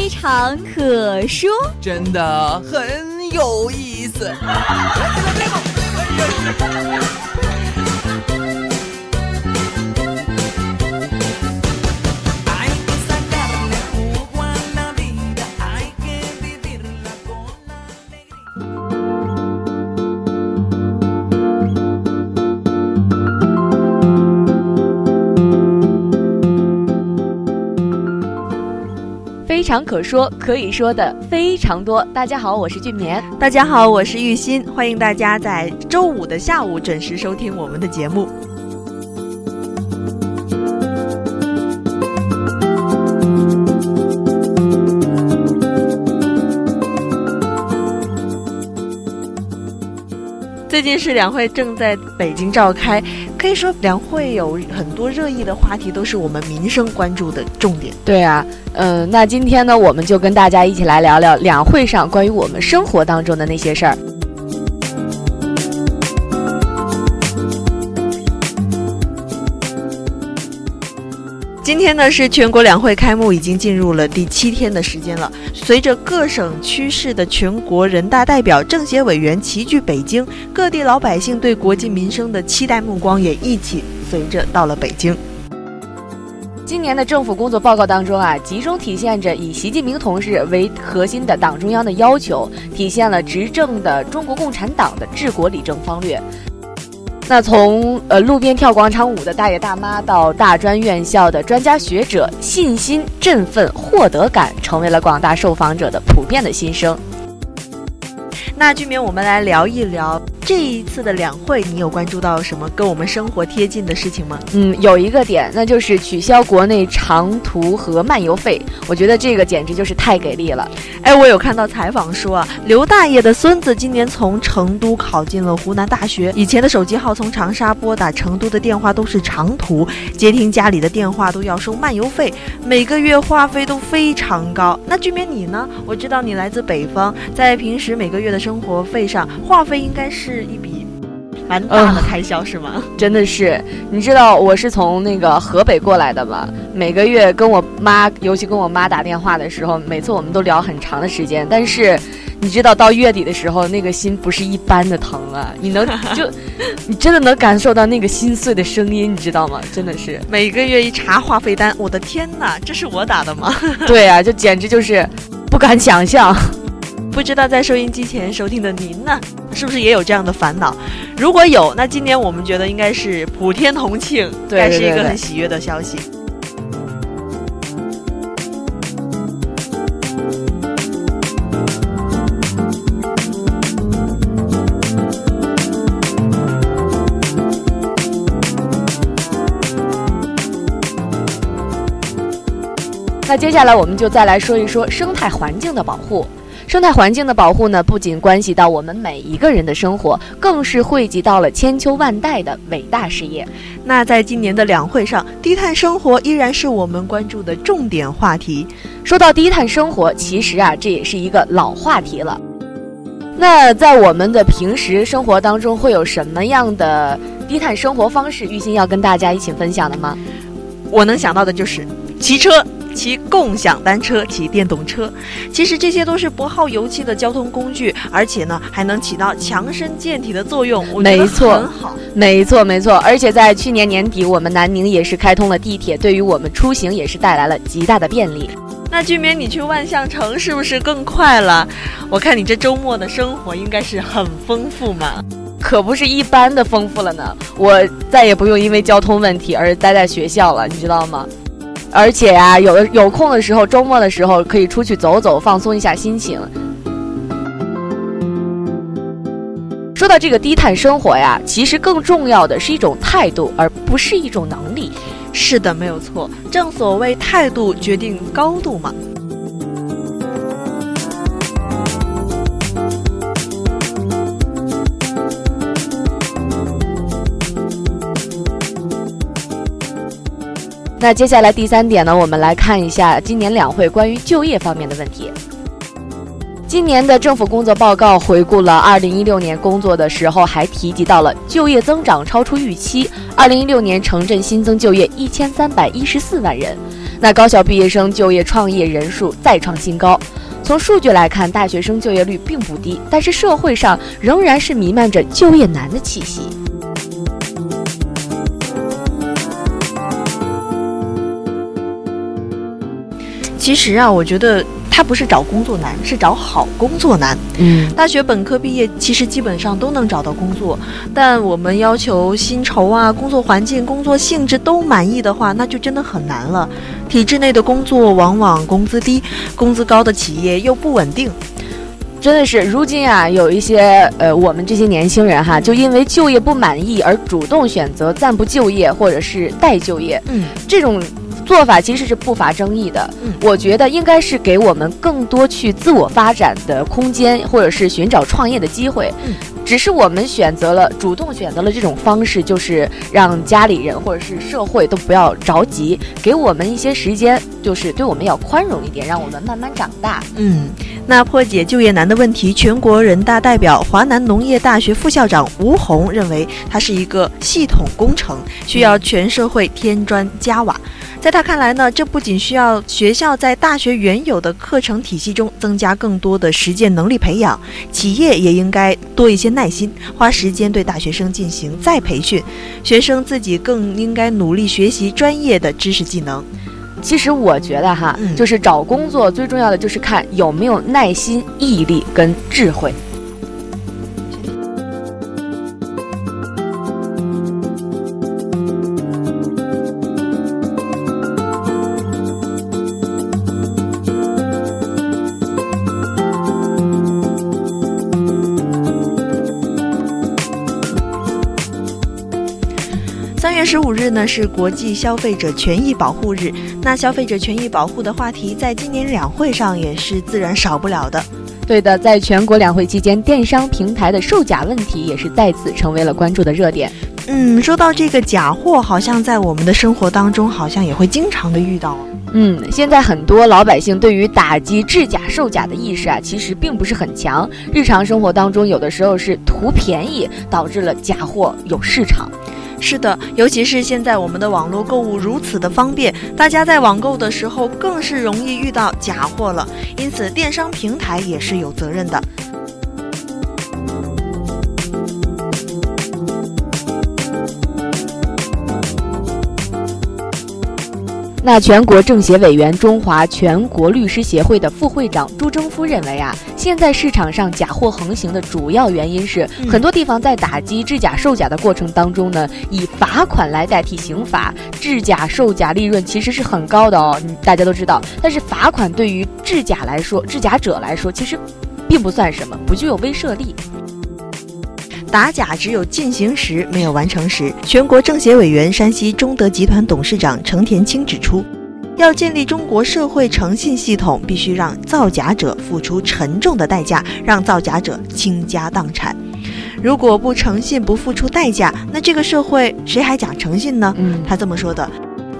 非常可说，真的很有意思。非常可说，可以说的非常多。大家好，我是俊棉。大家好，我是玉鑫。欢迎大家在周五的下午准时收听我们的节目。最近是两会正在北京召开，可以说两会有很多热议的话题，都是我们民生关注的重点。对啊，嗯，那今天呢，我们就跟大家一起来聊聊两会上关于我们生活当中的那些事儿。今天呢是全国两会开幕，已经进入了第七天的时间了。随着各省区市的全国人大代表、政协委员齐聚北京，各地老百姓对国计民生的期待目光也一起随着到了北京。今年的政府工作报告当中啊，集中体现着以习近平同志为核心的党中央的要求，体现了执政的中国共产党的治国理政方略。那从呃路边跳广场舞的大爷大妈到大专院校的专家学者，信心、振奋、获得感成为了广大受访者的普遍的心声。那居民，我们来聊一聊这一次的两会，你有关注到什么跟我们生活贴近的事情吗？嗯，有一个点，那就是取消国内长途和漫游费。我觉得这个简直就是太给力了。哎，我有看到采访说啊，刘大爷的孙子今年从成都考进了湖南大学。以前的手机号从长沙拨打成都的电话都是长途，接听家里的电话都要收漫游费，每个月话费都非常高。那居民你呢？我知道你来自北方，在平时每个月的生生活费上，话费应该是一笔蛮大的开销，是吗？真的是，你知道我是从那个河北过来的吗？每个月跟我妈，尤其跟我妈打电话的时候，每次我们都聊很长的时间。但是，你知道到月底的时候，那个心不是一般的疼啊！你能 就，你真的能感受到那个心碎的声音，你知道吗？真的是每个月一查话费单，我的天哪，这是我打的吗？对啊，就简直就是不敢想象。不知道在收音机前收听的您呢，是不是也有这样的烦恼？如果有，那今年我们觉得应该是普天同庆，对，是一个很喜悦的消息。那接下来我们就再来说一说生态环境的保护。生态环境的保护呢，不仅关系到我们每一个人的生活，更是惠及到了千秋万代的伟大事业。那在今年的两会上，低碳生活依然是我们关注的重点话题。说到低碳生活，其实啊，这也是一个老话题了。那在我们的平时生活当中，会有什么样的低碳生活方式？玉鑫要跟大家一起分享的吗？我能想到的就是骑车。骑共享单车、骑电动车，其实这些都是不耗油气的交通工具，而且呢还能起到强身健体的作用。没错，很好，没错，没错。而且在去年年底，我们南宁也是开通了地铁，对于我们出行也是带来了极大的便利。那居民，你去万象城是不是更快了？我看你这周末的生活应该是很丰富嘛？可不是一般的丰富了呢。我再也不用因为交通问题而待在学校了，你知道吗？而且呀，有的有空的时候，周末的时候可以出去走走，放松一下心情。说到这个低碳生活呀，其实更重要的是一种态度，而不是一种能力。是的，没有错。正所谓态度决定高度嘛。那接下来第三点呢，我们来看一下今年两会关于就业方面的问题。今年的政府工作报告回顾了2016年工作的时候，还提及到了就业增长超出预期。2016年城镇新增就业1314万人，那高校毕业生就业创业人数再创新高。从数据来看，大学生就业率并不低，但是社会上仍然是弥漫着就业难的气息。其实啊，我觉得。他不是找工作难，是找好工作难。嗯，大学本科毕业，其实基本上都能找到工作，但我们要求薪酬啊、工作环境、工作性质都满意的话，那就真的很难了。体制内的工作往往工资低，工资高的企业又不稳定，真的是。如今啊，有一些呃，我们这些年轻人哈，就因为就业不满意而主动选择暂不就业或者是待就业。嗯，这种。做法其实是不乏争议的，我觉得应该是给我们更多去自我发展的空间，或者是寻找创业的机会。只是我们选择了主动选择了这种方式，就是让家里人或者是社会都不要着急，给我们一些时间，就是对我们要宽容一点，让我们慢慢长大。嗯，那破解就业难的问题，全国人大代表、华南农业大学副校长吴红认为，它是一个系统工程，需要全社会添砖加瓦。在他看来呢，这不仅需要学校在大学原有的课程体系中增加更多的实践能力培养，企业也应该多一些耐心，花时间对大学生进行再培训，学生自己更应该努力学习专业的知识技能。其实我觉得哈，就是找工作最重要的就是看有没有耐心、毅力跟智慧。十五日呢是国际消费者权益保护日，那消费者权益保护的话题在今年两会上也是自然少不了的。对的，在全国两会期间，电商平台的售假问题也是再次成为了关注的热点。嗯，说到这个假货，好像在我们的生活当中，好像也会经常的遇到。嗯，现在很多老百姓对于打击制假售假的意识啊，其实并不是很强。日常生活当中，有的时候是图便宜，导致了假货有市场。是的，尤其是现在我们的网络购物如此的方便，大家在网购的时候更是容易遇到假货了，因此电商平台也是有责任的。那全国政协委员、中华全国律师协会的副会长朱征夫认为啊，现在市场上假货横行的主要原因是，很多地方在打击制假售假的过程当中呢，以罚款来代替刑罚。制假售假利润其实是很高的哦，大家都知道。但是罚款对于制假来说，制假者来说，其实并不算什么，不具有威慑力。打假只有进行时，没有完成时。全国政协委员、山西中德集团董事长程田青指出，要建立中国社会诚信系统，必须让造假者付出沉重的代价，让造假者倾家荡产。如果不诚信，不付出代价，那这个社会谁还讲诚信呢？他这么说的。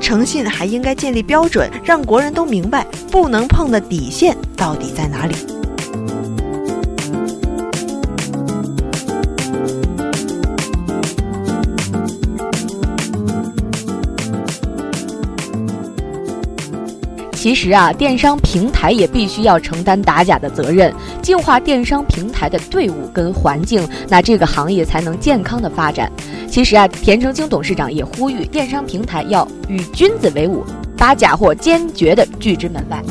诚信还应该建立标准，让国人都明白不能碰的底线到底在哪里。其实啊，电商平台也必须要承担打假的责任，净化电商平台的队伍跟环境，那这个行业才能健康的发展。其实啊，田成清董事长也呼吁电商平台要与君子为伍，把假货坚决的拒之门外。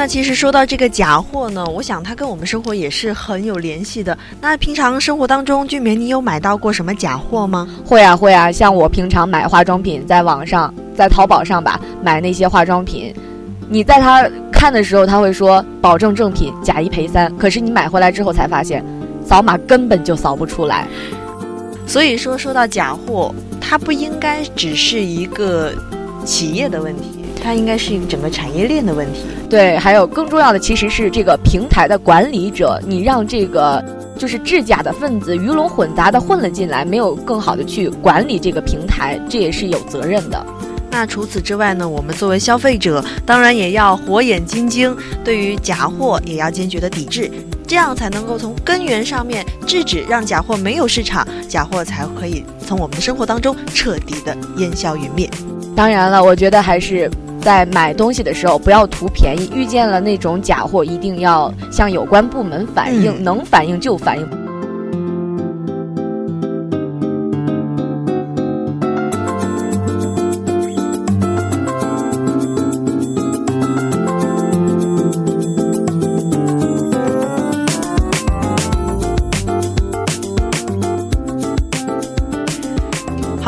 那其实说到这个假货呢，我想它跟我们生活也是很有联系的。那平常生活当中，俊棉，你有买到过什么假货吗？会啊会啊，像我平常买化妆品，在网上，在淘宝上吧，买那些化妆品，你在他看的时候，他会说保证正品，假一赔三。可是你买回来之后才发现，扫码根本就扫不出来。所以说，说到假货，它不应该只是一个企业的问题。它应该是一个整个产业链的问题。对，还有更重要的其实是这个平台的管理者，你让这个就是制假的分子鱼龙混杂的混了进来，没有更好的去管理这个平台，这也是有责任的。那除此之外呢？我们作为消费者，当然也要火眼金睛，对于假货也要坚决的抵制，这样才能够从根源上面制止，让假货没有市场，假货才可以从我们的生活当中彻底的烟消云灭。当然了，我觉得还是在买东西的时候不要图便宜，遇见了那种假货，一定要向有关部门反映，能反映就反映。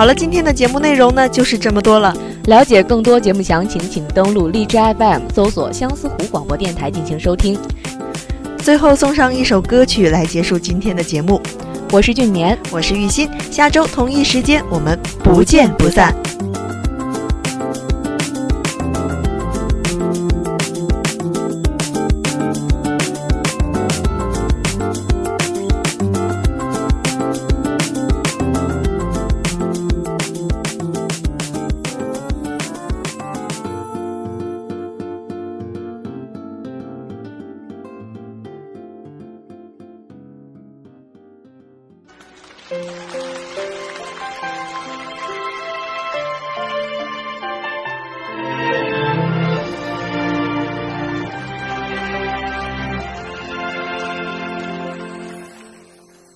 好了，今天的节目内容呢就是这么多了。了解更多节目详情，请登录荔枝 FM 搜索相思湖广播电台进行收听。最后送上一首歌曲来结束今天的节目。我是俊年，我是玉鑫，下周同一时间我们不见不散。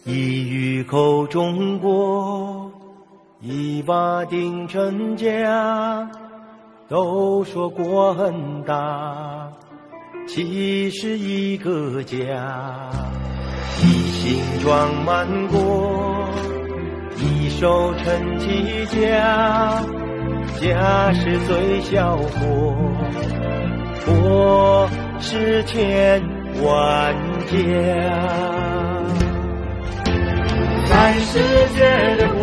一鱼口中国，一把定成家。都说国很大，其实一个家。一心装满国，一手撑起家。家是最小国，国是千万家。在世界的国，